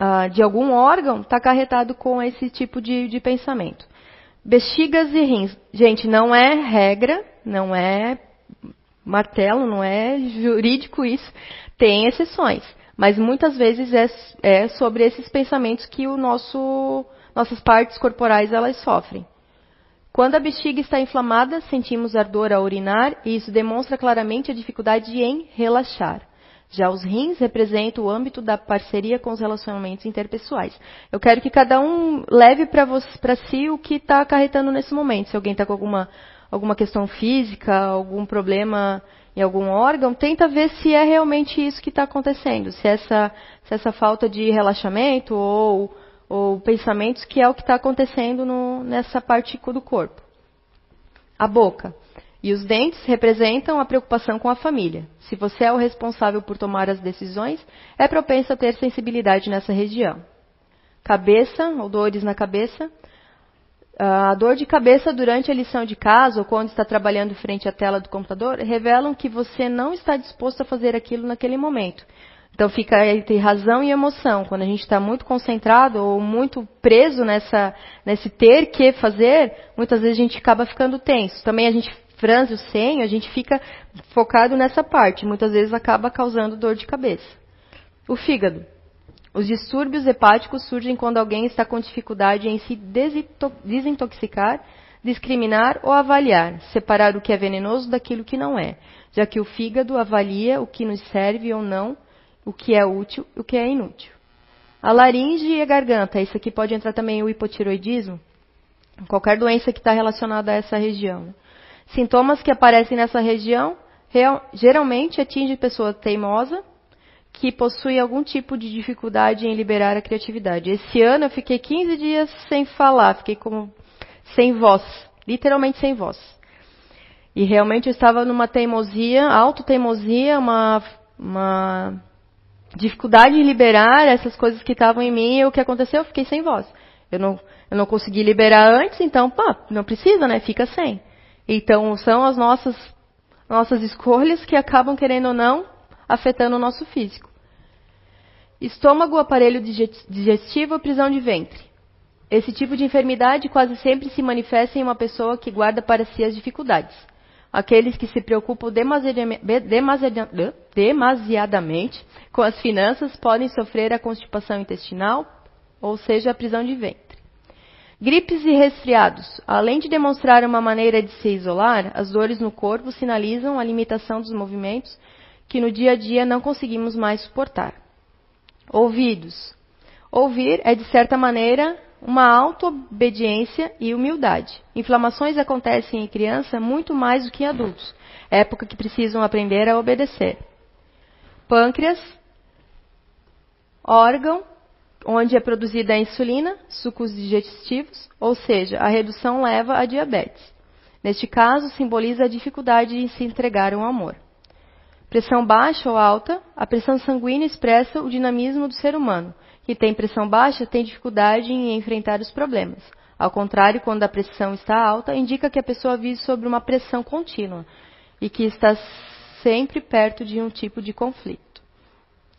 uh, de algum órgão está acarretado com esse tipo de, de pensamento. Bexigas e rins. Gente, não é regra, não é martelo, não é jurídico isso. Tem exceções. Mas muitas vezes é, é sobre esses pensamentos que o nosso, nossas partes corporais elas sofrem. Quando a bexiga está inflamada, sentimos ardor ao urinar e isso demonstra claramente a dificuldade em relaxar. Já os rins representam o âmbito da parceria com os relacionamentos interpessoais. Eu quero que cada um leve para si o que está acarretando nesse momento. Se alguém está com alguma, alguma questão física, algum problema em algum órgão, tenta ver se é realmente isso que está acontecendo. Se essa, se essa falta de relaxamento ou, ou pensamentos que é o que está acontecendo no, nessa parte do corpo. A boca. E os dentes representam a preocupação com a família. Se você é o responsável por tomar as decisões, é propenso a ter sensibilidade nessa região. Cabeça, ou dores na cabeça. A dor de cabeça durante a lição de casa ou quando está trabalhando frente à tela do computador revelam que você não está disposto a fazer aquilo naquele momento. Então fica entre razão e emoção. Quando a gente está muito concentrado ou muito preso nessa, nesse ter que fazer, muitas vezes a gente acaba ficando tenso. Também a gente franze o senho, a gente fica focado nessa parte. Muitas vezes acaba causando dor de cabeça. O fígado. Os distúrbios hepáticos surgem quando alguém está com dificuldade em se desintoxicar, discriminar ou avaliar, separar o que é venenoso daquilo que não é, já que o fígado avalia o que nos serve ou não, o que é útil e o que é inútil. A laringe e a garganta, isso aqui pode entrar também o hipotiroidismo, qualquer doença que está relacionada a essa região. Sintomas que aparecem nessa região geralmente atingem pessoa teimosa que possui algum tipo de dificuldade em liberar a criatividade. Esse ano eu fiquei 15 dias sem falar, fiquei como sem voz, literalmente sem voz. E realmente eu estava numa teimosia, autoteimosia, uma, uma dificuldade em liberar essas coisas que estavam em mim e o que aconteceu, eu fiquei sem voz. Eu não, eu não consegui liberar antes, então, pá, não precisa, né? Fica sem. Então, são as nossas, nossas escolhas que acabam, querendo ou não, afetando o nosso físico. Estômago, aparelho digestivo, prisão de ventre. Esse tipo de enfermidade quase sempre se manifesta em uma pessoa que guarda para si as dificuldades. Aqueles que se preocupam demasiadamente com as finanças podem sofrer a constipação intestinal, ou seja, a prisão de ventre. Gripes e resfriados. Além de demonstrar uma maneira de se isolar, as dores no corpo sinalizam a limitação dos movimentos que no dia a dia não conseguimos mais suportar. Ouvidos. Ouvir é, de certa maneira, uma auto-obediência e humildade. Inflamações acontecem em criança muito mais do que em adultos, época que precisam aprender a obedecer. Pâncreas, órgão onde é produzida a insulina, sucos digestivos, ou seja, a redução leva a diabetes. Neste caso, simboliza a dificuldade em se entregar ao amor. Pressão baixa ou alta, a pressão sanguínea expressa o dinamismo do ser humano. Que tem pressão baixa tem dificuldade em enfrentar os problemas. Ao contrário, quando a pressão está alta, indica que a pessoa vive sob uma pressão contínua e que está sempre perto de um tipo de conflito.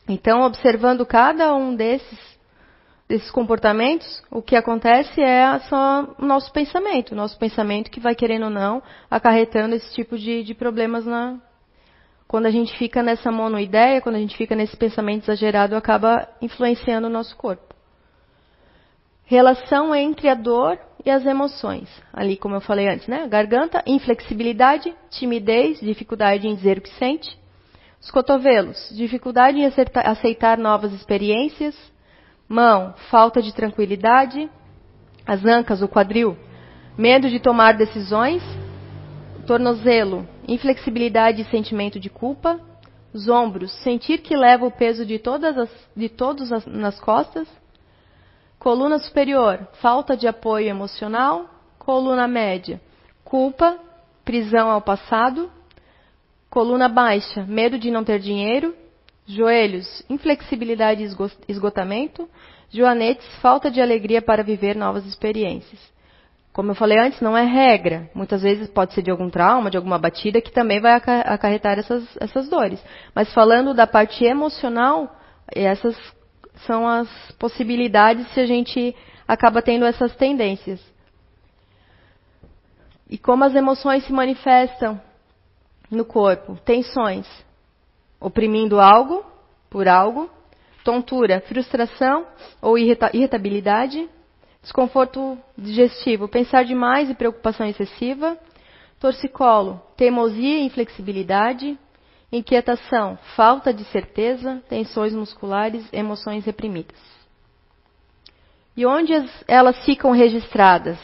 Então, observando cada um desses desses comportamentos, o que acontece é só o nosso pensamento, o nosso pensamento que vai querendo ou não acarretando esse tipo de, de problemas na quando a gente fica nessa monoideia, quando a gente fica nesse pensamento exagerado, acaba influenciando o nosso corpo. Relação entre a dor e as emoções. Ali, como eu falei antes, né? Garganta, inflexibilidade, timidez, dificuldade em dizer o que sente. Os cotovelos, dificuldade em aceitar novas experiências, Mão, falta de tranquilidade. As ancas, o quadril, medo de tomar decisões. Tornozelo, inflexibilidade e sentimento de culpa. Os ombros, sentir que leva o peso de, todas as, de todos as, nas costas. Coluna superior, falta de apoio emocional. Coluna média, culpa, prisão ao passado. Coluna baixa, medo de não ter dinheiro. Joelhos, inflexibilidade e esgotamento. Joanetes, falta de alegria para viver novas experiências. Como eu falei antes, não é regra. Muitas vezes pode ser de algum trauma, de alguma batida, que também vai acarretar essas, essas dores. Mas falando da parte emocional, essas são as possibilidades se a gente acaba tendo essas tendências. E como as emoções se manifestam no corpo? Tensões oprimindo algo por algo, tontura, frustração ou irritabilidade, desconforto digestivo, pensar demais e preocupação excessiva, torcicolo, teimosia e inflexibilidade, inquietação, falta de certeza, tensões musculares, emoções reprimidas. E onde elas ficam registradas?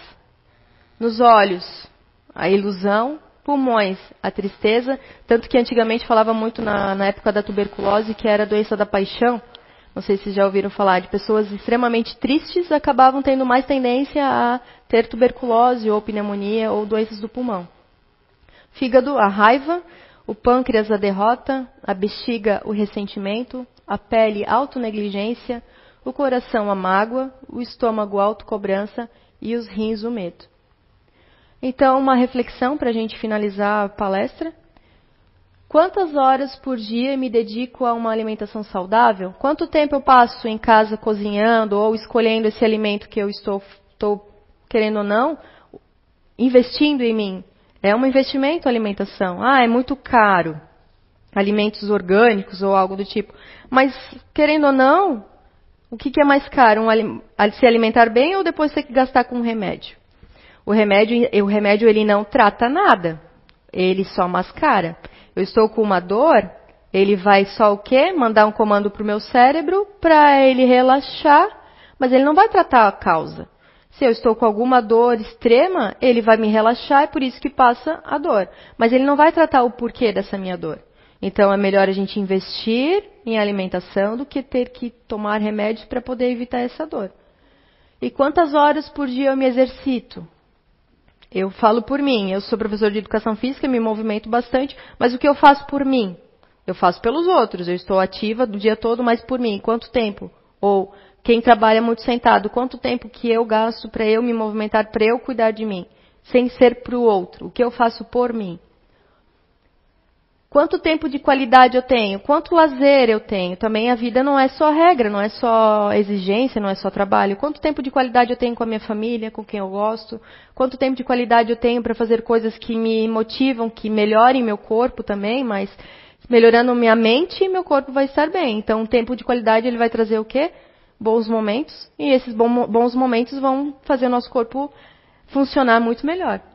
Nos olhos, a ilusão, pulmões, a tristeza, tanto que antigamente falava muito na, na, época da tuberculose que era a doença da paixão. Não sei se já ouviram falar de pessoas extremamente tristes acabavam tendo mais tendência a ter tuberculose ou pneumonia ou doenças do pulmão. Fígado, a raiva, o pâncreas, a derrota, a bexiga, o ressentimento, a pele, a autonegligência, o coração, a mágoa, o estômago, a autocobrança e os rins, o medo. Então, uma reflexão para a gente finalizar a palestra. Quantas horas por dia me dedico a uma alimentação saudável? Quanto tempo eu passo em casa cozinhando ou escolhendo esse alimento que eu estou, estou querendo ou não, investindo em mim? É um investimento a alimentação. Ah, é muito caro. Alimentos orgânicos ou algo do tipo. Mas, querendo ou não, o que, é mais caro? Um, se alimentar bem ou depois ter que gastar com um remédio? O remédio, o remédio ele não trata nada, ele só mascara. Eu estou com uma dor, ele vai só o quê? Mandar um comando para o meu cérebro para ele relaxar, mas ele não vai tratar a causa. Se eu estou com alguma dor extrema, ele vai me relaxar, é por isso que passa a dor. Mas ele não vai tratar o porquê dessa minha dor. Então é melhor a gente investir em alimentação do que ter que tomar remédios para poder evitar essa dor. E quantas horas por dia eu me exercito? Eu falo por mim, eu sou professor de educação física, me movimento bastante, mas o que eu faço por mim? Eu faço pelos outros, eu estou ativa do dia todo, mas por mim, quanto tempo? Ou quem trabalha muito sentado, quanto tempo que eu gasto para eu me movimentar, para eu cuidar de mim, sem ser para o outro? O que eu faço por mim? Quanto tempo de qualidade eu tenho? Quanto lazer eu tenho? Também a vida não é só regra, não é só exigência, não é só trabalho. Quanto tempo de qualidade eu tenho com a minha família, com quem eu gosto? Quanto tempo de qualidade eu tenho para fazer coisas que me motivam, que melhorem meu corpo também, mas melhorando minha mente, meu corpo vai estar bem. Então, o tempo de qualidade ele vai trazer o quê? Bons momentos, e esses bons momentos vão fazer o nosso corpo funcionar muito melhor.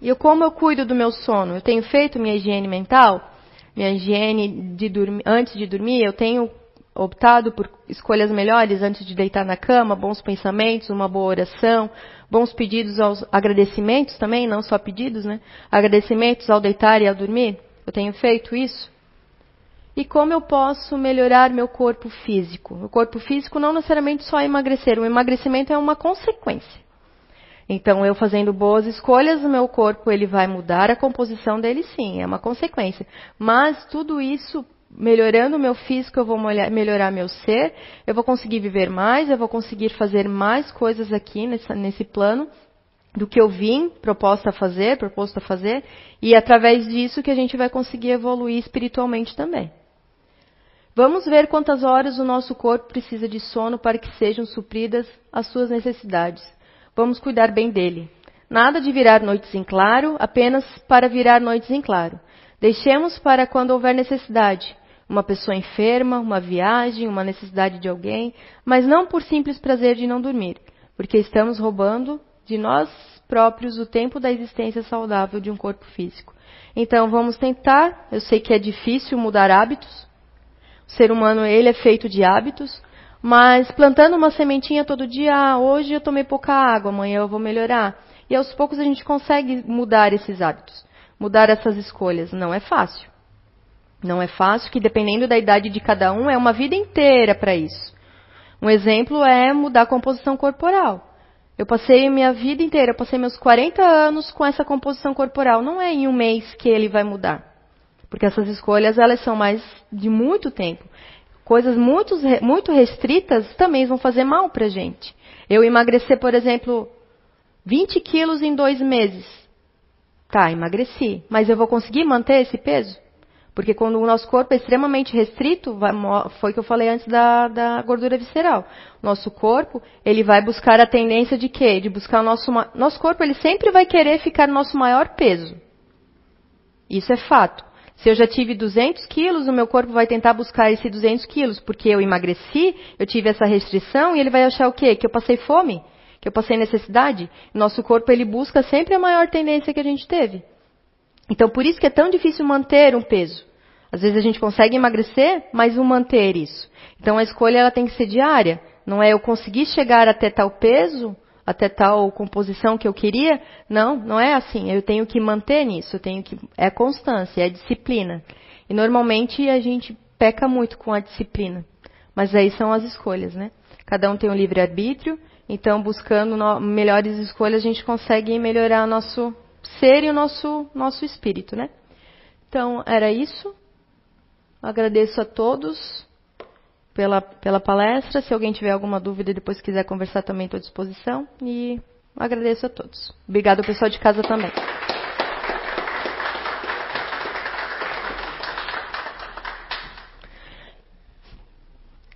E como eu cuido do meu sono? Eu tenho feito minha higiene mental, minha higiene de dormir, antes de dormir, eu tenho optado por escolhas melhores antes de deitar na cama, bons pensamentos, uma boa oração, bons pedidos aos agradecimentos também, não só pedidos, né? Agradecimentos ao deitar e ao dormir. Eu tenho feito isso. E como eu posso melhorar meu corpo físico? O corpo físico não necessariamente só emagrecer, o emagrecimento é uma consequência. Então, eu fazendo boas escolhas, o meu corpo ele vai mudar a composição dele, sim, é uma consequência. Mas tudo isso melhorando o meu físico, eu vou melhorar meu ser, eu vou conseguir viver mais, eu vou conseguir fazer mais coisas aqui nesse, nesse plano do que eu vim proposta a fazer, proposto a fazer, e é através disso que a gente vai conseguir evoluir espiritualmente também. Vamos ver quantas horas o nosso corpo precisa de sono para que sejam supridas as suas necessidades. Vamos cuidar bem dele. Nada de virar noites em claro, apenas para virar noites em claro. Deixemos para quando houver necessidade. Uma pessoa enferma, uma viagem, uma necessidade de alguém, mas não por simples prazer de não dormir, porque estamos roubando de nós próprios o tempo da existência saudável de um corpo físico. Então vamos tentar, eu sei que é difícil mudar hábitos. O ser humano ele é feito de hábitos, mas plantando uma sementinha todo dia, ah, hoje eu tomei pouca água, amanhã eu vou melhorar. E aos poucos a gente consegue mudar esses hábitos, mudar essas escolhas. Não é fácil. Não é fácil, que dependendo da idade de cada um, é uma vida inteira para isso. Um exemplo é mudar a composição corporal. Eu passei minha vida inteira, passei meus 40 anos com essa composição corporal. Não é em um mês que ele vai mudar. Porque essas escolhas, elas são mais de muito tempo coisas muito, muito restritas também vão fazer mal para a gente. Eu emagrecer, por exemplo, 20 quilos em dois meses. Tá, emagreci. Mas eu vou conseguir manter esse peso? Porque quando o nosso corpo é extremamente restrito, foi o que eu falei antes da, da gordura visceral. Nosso corpo, ele vai buscar a tendência de quê? De buscar o nosso... Nosso corpo, ele sempre vai querer ficar no nosso maior peso. Isso é fato. Se eu já tive 200 quilos, o meu corpo vai tentar buscar esse 200 quilos, porque eu emagreci, eu tive essa restrição, e ele vai achar o quê? Que eu passei fome? Que eu passei necessidade? Nosso corpo, ele busca sempre a maior tendência que a gente teve. Então, por isso que é tão difícil manter um peso. Às vezes a gente consegue emagrecer, mas o manter isso. Então, a escolha ela tem que ser diária. Não é eu conseguir chegar até tal peso, até tal composição que eu queria. Não, não é assim. Eu tenho que manter nisso, eu tenho que é constância, é disciplina. E normalmente a gente peca muito com a disciplina. Mas aí são as escolhas, né? Cada um tem um livre arbítrio, então buscando no, melhores escolhas a gente consegue melhorar o nosso ser e o nosso nosso espírito, né? Então, era isso. Agradeço a todos pela, pela palestra. Se alguém tiver alguma dúvida e depois quiser conversar também, estou à disposição. E agradeço a todos. Obrigado ao pessoal de casa também.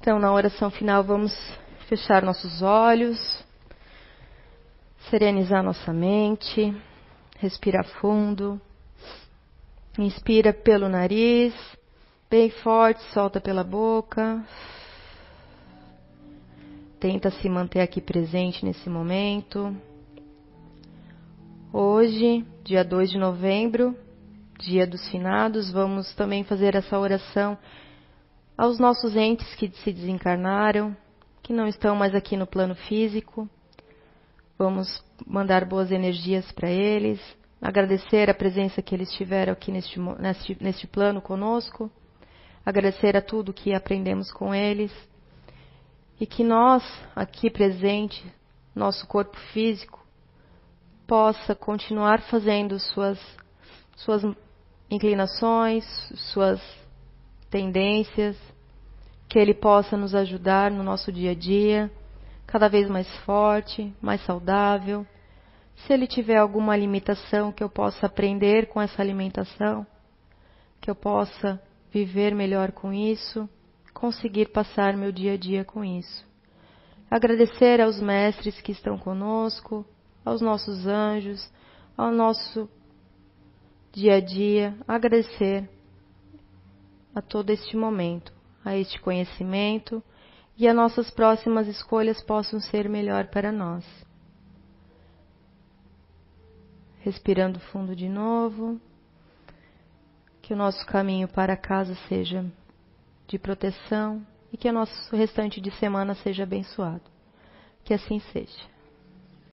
Então, na oração final, vamos fechar nossos olhos, serenizar nossa mente, respirar fundo. Inspira pelo nariz, Bem forte, solta pela boca. Tenta se manter aqui presente nesse momento. Hoje, dia 2 de novembro, dia dos finados, vamos também fazer essa oração aos nossos entes que se desencarnaram, que não estão mais aqui no plano físico. Vamos mandar boas energias para eles, agradecer a presença que eles tiveram aqui neste, neste, neste plano conosco agradecer a tudo que aprendemos com eles e que nós, aqui presente, nosso corpo físico, possa continuar fazendo suas, suas inclinações, suas tendências, que Ele possa nos ajudar no nosso dia a dia, cada vez mais forte, mais saudável. Se Ele tiver alguma limitação, que eu possa aprender com essa alimentação, que eu possa viver melhor com isso, conseguir passar meu dia a dia com isso. Agradecer aos mestres que estão conosco, aos nossos anjos, ao nosso dia a dia, agradecer a todo este momento, a este conhecimento e as nossas próximas escolhas possam ser melhor para nós. Respirando fundo de novo, que o nosso caminho para casa seja de proteção e que o nosso restante de semana seja abençoado. Que assim seja.